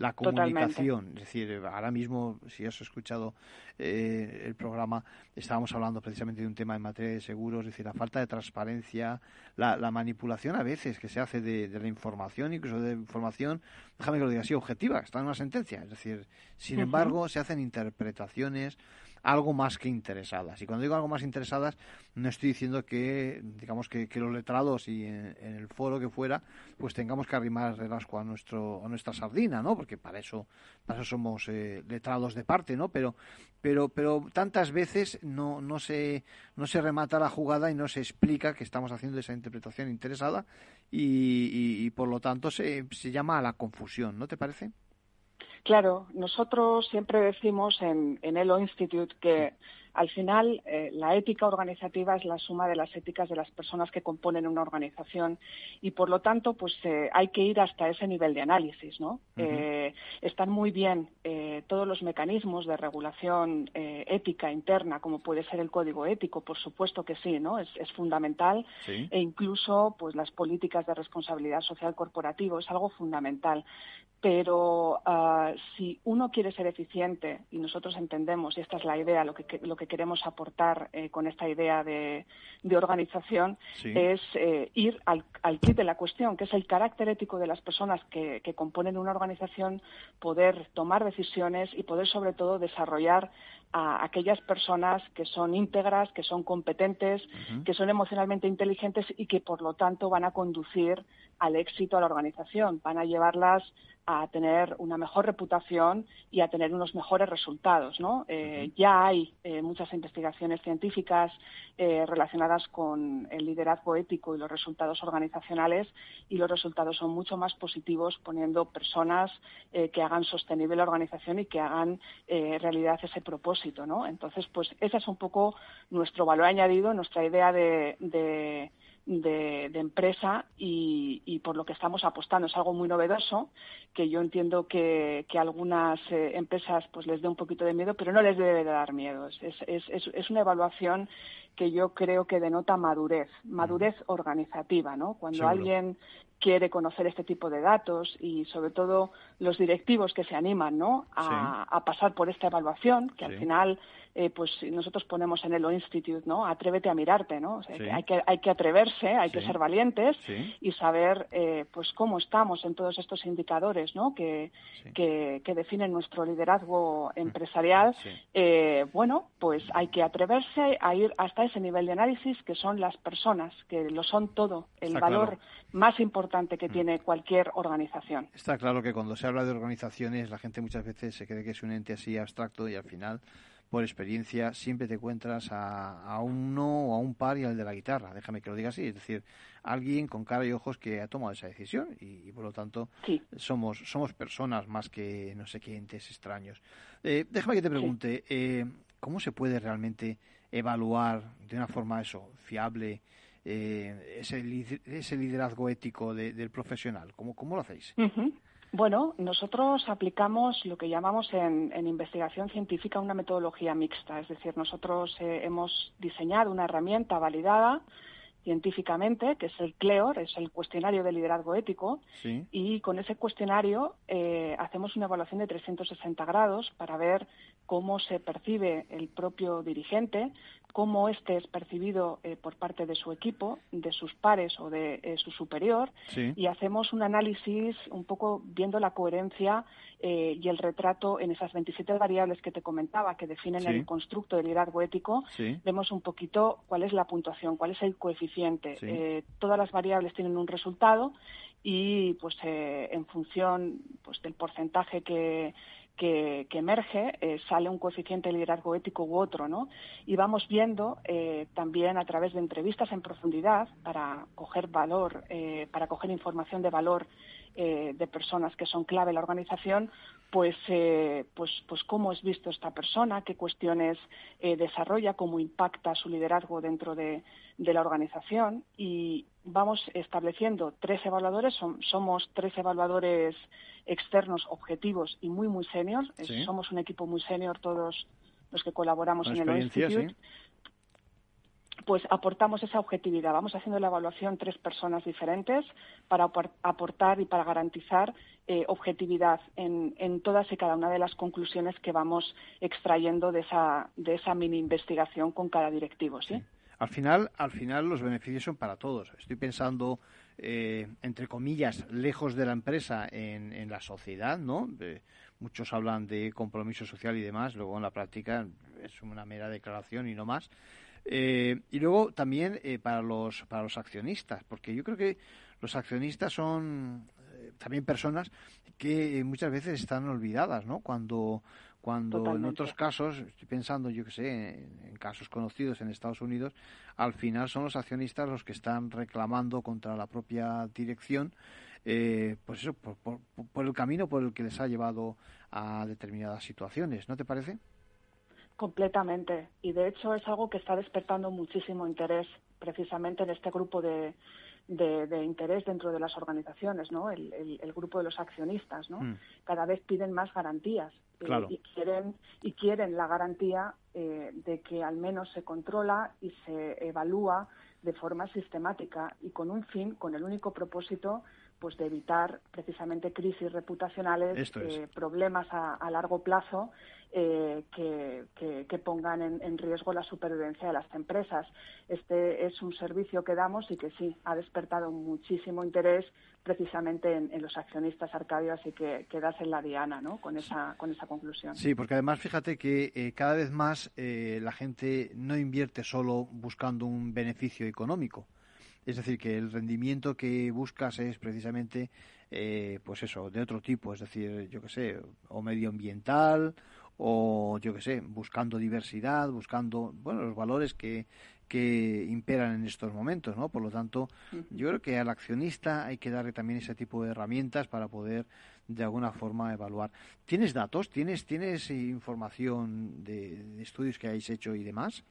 la comunicación. Es decir, ahora mismo, si has escuchado eh, el programa, estábamos hablando precisamente de un tema en materia de seguros, es decir, la falta de transparencia, la, manipulación a veces que se hace de, la información, incluso de información, déjame que lo diga así, objetiva, está en una sentencia. Es decir, sin embargo, se hacen interpretaciones algo más que interesadas. Y cuando digo algo más interesadas, no estoy diciendo que, digamos, que, los letrados y en, el foro que fuera, pues tengamos que arrimar el asco a, nuestro, a nuestra sardina, ¿no? Porque para eso, para eso somos eh, letrados de parte, ¿no? Pero, pero, pero tantas veces no, no, se, no se remata la jugada y no se explica que estamos haciendo esa interpretación interesada y, y por lo tanto se, se llama a la confusión, ¿no te parece? Claro, nosotros siempre decimos en, en Elo Institute que al final, eh, la ética organizativa es la suma de las éticas de las personas que componen una organización y, por lo tanto, pues eh, hay que ir hasta ese nivel de análisis, ¿no? Eh, están muy bien todos los mecanismos de regulación ética interna, como puede ser el código ético, por supuesto que sí, ¿no? Es, fundamental e incluso, pues, las políticas de responsabilidad social corporativo es algo fundamental. Pero ah, si uno quiere ser eficiente y nosotros entendemos y esta es la idea, lo que que queremos aportar eh, con esta idea de, organización es eh, ir al, al kit de la cuestión, que es el carácter ético de las personas que, componen una organización, poder tomar decisiones y poder sobre todo desarrollar a aquellas personas que son íntegras, que son competentes, que son emocionalmente inteligentes y que por lo tanto van a conducir al éxito a la organización, van a llevarlas a tener una mejor reputación y a tener unos mejores resultados. ¿no? Eh, ya hay eh, muchas investigaciones científicas eh, relacionadas con el liderazgo ético y los resultados organizacionales y los resultados son mucho más positivos poniendo personas que hagan sostenible la organización y que hagan realidad ese propósito. ¿no? Entonces, pues ese es un poco nuestro valor añadido, nuestra idea de de, empresa y, por lo que estamos apostando. Es algo muy novedoso que yo entiendo que, que a algunas eh, empresas pues les dé un poquito de miedo, pero no les debe de dar miedo. Es, es, es, una evaluación que yo creo que denota madurez, madurez organizativa, ¿no? Cuando alguien quiere conocer este tipo de datos y sobre todo los directivos que se animan ¿no? a, pasar por esta evaluación, que al final eh, pues nosotros ponemos en el Institute, ¿no? Atrévete a mirarte, ¿no? hay, que, hay que atreverse, hay que ser valientes y saber eh, pues cómo estamos en todos estos indicadores, ¿no? Que, que, definen nuestro liderazgo empresarial. Eh, bueno, pues hay que atreverse a ir hasta ese nivel de análisis que son las personas, que lo son todo, el valor más importante que mm. tiene cualquier organización. Está claro que cuando se habla de organizaciones, la gente muchas veces se cree que es un ente así abstracto y al final por experiencia siempre te encuentras a, a, uno o a un par y al de la guitarra, déjame que lo diga así, es decir, alguien con cara y ojos que ha tomado esa decisión y, por lo tanto somos, somos personas más que no sé qué entes extraños. Eh, déjame que te pregunte, eh, ¿cómo se puede realmente evaluar de una forma eso, fiable, eh, ese, ese liderazgo ético del profesional? ¿Cómo, cómo lo hacéis? Bueno, nosotros aplicamos lo que llamamos en, investigación científica una metodología mixta, es decir, nosotros eh, hemos diseñado una herramienta validada científicamente, que es el CLEOR, es el cuestionario de liderazgo ético, y con ese cuestionario eh, hacemos una evaluación de 360 grados para ver cómo se percibe el propio dirigente, cómo éste es percibido eh, por parte de su equipo, de sus pares o de eh, su superior, y hacemos un análisis un poco viendo la coherencia eh, y el retrato en esas 27 variables que te comentaba, que definen el constructo del liderazgo ético, vemos un poquito cuál es la puntuación, cuál es el coeficiente. Todas las variables tienen un resultado y pues en función pues del porcentaje que que, emerge, eh, sale un coeficiente de liderazgo ético u otro, ¿no? Y vamos viendo eh, también a través de entrevistas en profundidad para coger valor, eh, para coger información de valor de personas que son clave en la organización, pues, pues, pues cómo es visto esta persona, qué cuestiones desarrolla, cómo impacta su liderazgo dentro de, de la organización y vamos estableciendo tres evaluadores, somos tres evaluadores externos objetivos y muy, muy senior. Somos un equipo muy senior todos los que colaboramos en el Institute. Pues aportamos esa objetividad. Vamos haciendo la evaluación tres personas diferentes para aportar y para garantizar eh, objetividad en, todas y cada una de las conclusiones que vamos extrayendo de esa, mini investigación con cada directivo. ¿sí? Al final, al final los beneficios son para todos. Estoy pensando, eh, entre comillas, lejos de la empresa en, en la sociedad, ¿no? muchos hablan de compromiso social y demás, luego en la práctica es una mera declaración y no más. Eh, y luego también eh, para los para los accionistas, porque yo creo que los accionistas son eh, también personas que muchas veces están olvidadas, ¿no? Cuando cuando en otros casos, estoy pensando, yo que sé, en, casos conocidos en Estados Unidos, al final son los accionistas los que están reclamando contra la propia dirección, pues eso, por, por el camino por el que les ha llevado a determinadas situaciones, ¿no te parece? Completamente. Y de hecho es algo que está despertando muchísimo interés precisamente en este grupo de, de, interés dentro de las organizaciones, ¿no? El, grupo de los accionistas, ¿no? Mm. Cada vez piden más garantías eh, y quieren y quieren la garantía eh, de que al menos se controla y se evalúa de forma sistemática y con un fin, con el único propósito pues de evitar precisamente crisis reputacionales, eh, problemas a, largo plazo eh, que, pongan en, riesgo la supervivencia de las empresas. Este es un servicio que damos y que sí ha despertado muchísimo interés precisamente en, los accionistas Arcadio, así que quedas en la diana ¿no? con, esa, con esa conclusión. Sí, porque además fíjate que eh, cada vez más la gente no invierte solo buscando un beneficio económico es decir, que el rendimiento que buscas es precisamente, eh, pues eso, de otro tipo, es decir, yo qué sé, o medioambiental, o yo qué sé, buscando diversidad, buscando, bueno, los valores que, que imperan en estos momentos, ¿no? Por lo tanto, yo creo que al accionista hay que darle también ese tipo de herramientas para poder de alguna forma evaluar. ¿Tienes datos? ¿Tienes, tienes información de estudios que hayáis hecho y demás?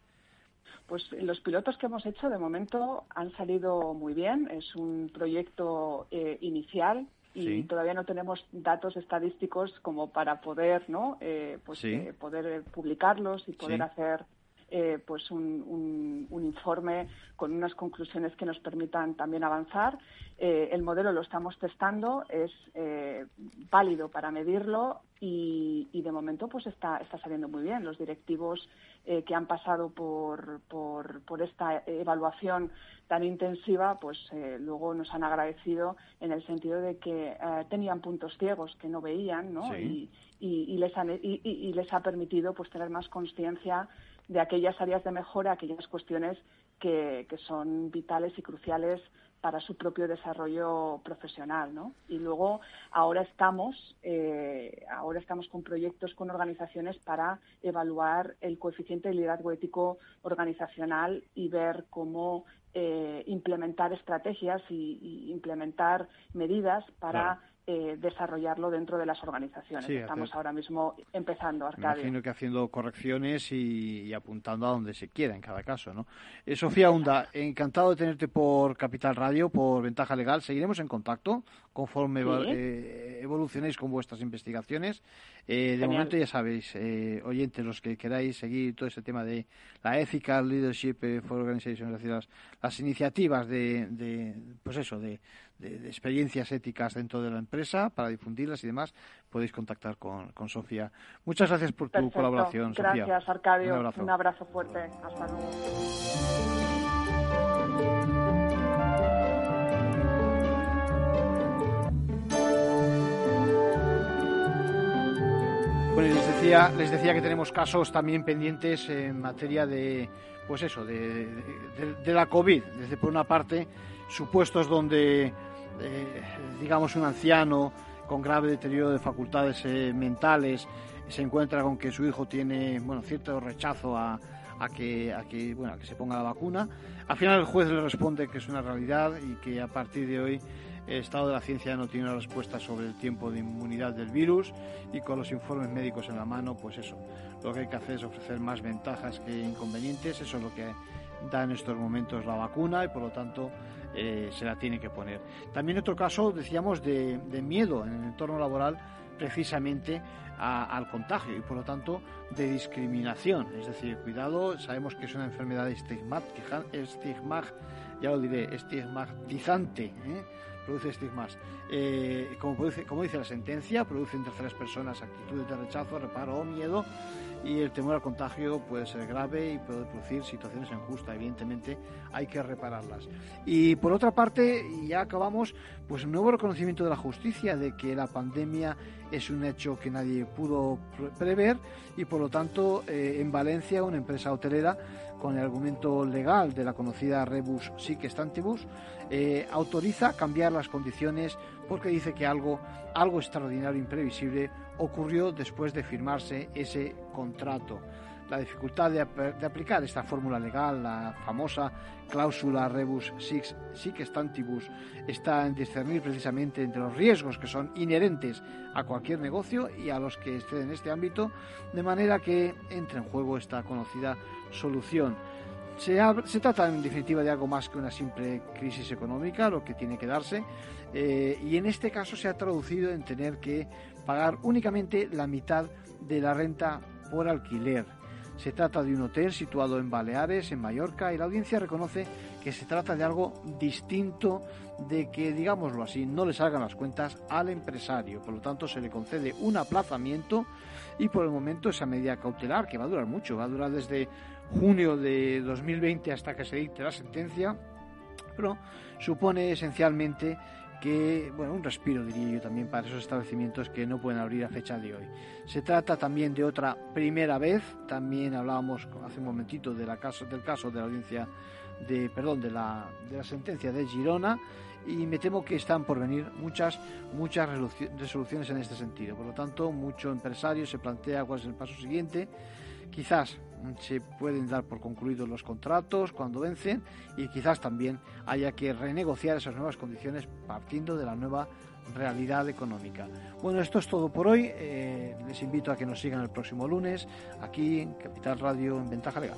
Pues los pilotos que hemos hecho de momento han salido muy bien. Es un proyecto eh, inicial y todavía no tenemos datos estadísticos como para poder, ¿no? Eh, pues eh, poder publicarlos y poder hacer eh, pues un, informe con unas conclusiones que nos permitan también avanzar. Eh, el modelo lo estamos testando, es eh, válido para medirlo y, de momento pues está, está saliendo muy bien. Los directivos que han pasado por, por, por, esta evaluación tan intensiva, pues luego nos han agradecido en el sentido de que tenían puntos ciegos que no veían, ¿no? Y, y, les y, y, les ha permitido pues tener más conciencia de aquellas áreas de mejora, aquellas cuestiones que, son vitales y cruciales para su propio desarrollo profesional, ¿no? Y luego ahora estamos, eh, ahora estamos con proyectos con organizaciones para evaluar el coeficiente de liderazgo ético organizacional y ver cómo eh, implementar estrategias y, implementar medidas para eh, desarrollarlo dentro de las organizaciones. Estamos ahora mismo empezando, imagino que haciendo correcciones y, apuntando a donde se quiera en cada caso, ¿no? Eh, Sofía Hunda, encantado de tenerte por Capital Radio, por Ventaja Legal. Seguiremos en contacto conforme eh, evolucionéis con vuestras investigaciones. Eh, de momento ya sabéis, oyentes, los que queráis seguir todo ese tema de la Ethical Leadership for Organizations, decir, las, iniciativas de, de, pues eso, de de, experiencias éticas dentro de la empresa para difundirlas y demás, podéis contactar con, con Sofía. Muchas gracias por tu colaboración, Gracias, Arcadio. Un abrazo. fuerte. Hasta luego. Bueno, les decía, les decía que tenemos casos también pendientes en materia de, pues eso, de, de la COVID. Desde por una parte, supuestos donde eh, digamos, un anciano con grave deterioro de facultades eh, mentales se encuentra con que su hijo tiene, bueno, cierto rechazo a, a que, a que, bueno, a que se ponga la vacuna. Al final el juez le responde que es una realidad y que a partir de hoy el estado de la ciencia no tiene una respuesta sobre el tiempo de inmunidad del virus y con los informes médicos en la mano, pues eso, lo que hay que hacer es ofrecer más ventajas que inconvenientes, eso es lo que da en estos momentos la vacuna y por lo tanto eh, se la tiene que poner. También otro caso, decíamos, de, miedo en el entorno laboral precisamente al contagio y por lo tanto de discriminación. Es decir, cuidado, sabemos que es una enfermedad estigmática, estigma, ya lo diré, estigmatizante. ¿eh? Produce estigmas. Eh, como, como dice la sentencia, produce en terceras personas actitudes de rechazo, reparo o miedo y el temor al contagio puede ser grave y puede producir situaciones injustas. Evidentemente hay que repararlas. Y por otra parte, ya acabamos, pues un nuevo reconocimiento de la justicia de que la pandemia es un hecho que nadie pudo prever y por lo tanto eh, en Valencia una empresa hotelera con el argumento legal de la conocida rebus sic stantibus eh, autoriza cambiar las condiciones porque dice que algo, algo extraordinario, imprevisible, ocurrió después de firmarse ese contrato. La dificultad de, aplicar esta fórmula legal, la famosa cláusula rebus sic stantibus, está en discernir precisamente entre los riesgos que son inherentes a cualquier negocio y a los que estén en este ámbito, de manera que entre en juego esta conocida solución. Se, trata en definitiva de algo más que una simple crisis económica, lo que tiene que darse, eh, y en este caso se ha traducido en tener que pagar únicamente la mitad de la renta por alquiler. Se trata de un hotel situado en Baleares, en Mallorca, y la audiencia reconoce que se trata de algo distinto de que, digámoslo así, no le salgan las cuentas al empresario. Por lo tanto, se le concede un aplazamiento y por el momento esa medida cautelar, que va a durar mucho, va a durar desde junio de 2020 hasta que se dicte la sentencia, pero supone esencialmente que, bueno, un respiro diría yo también para esos establecimientos que no pueden abrir a fecha de hoy. Se trata también de otra primera vez, también hablábamos hace un momentito de la caso, del caso de la audiencia de, perdón, de la, de la sentencia de Girona y me temo que están por venir muchas, muchas resoluciones en este sentido. Por lo tanto, mucho empresario se plantea cuál es el paso siguiente. Quizás se pueden dar por concluidos los contratos cuando vencen y quizás también haya que renegociar esas nuevas condiciones partiendo de la nueva realidad económica. Bueno, esto es todo por hoy. Eh, les invito a que nos sigan el próximo lunes aquí en Capital Radio en Ventaja Legal.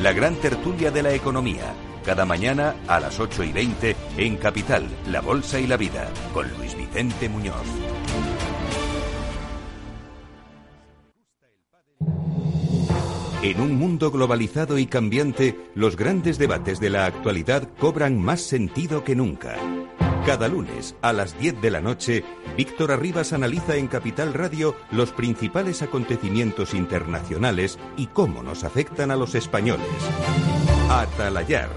La gran tertulia de la economía, cada mañana a las 8 y 20 en Capital, La Bolsa y la Vida, con Luis Vicente Muñoz. En un mundo globalizado y cambiante, los grandes debates de la actualidad cobran más sentido que nunca. Cada lunes a las 10 de la noche, Víctor Arribas analiza en Capital Radio los principales acontecimientos internacionales y cómo nos afectan a los españoles. Atalayar,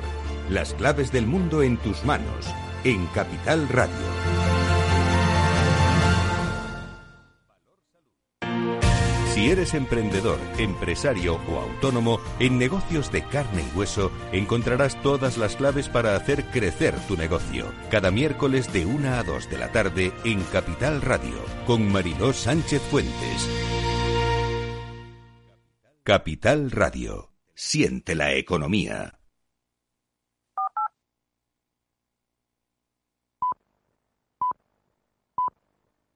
las claves del mundo en tus manos, en Capital Radio. Si eres emprendedor, empresario o autónomo, en negocios de carne y hueso encontrarás todas las claves para hacer crecer tu negocio. Cada miércoles de 1 a 2 de la tarde en Capital Radio, con Mariló Sánchez Fuentes. Capital Radio. Siente la economía.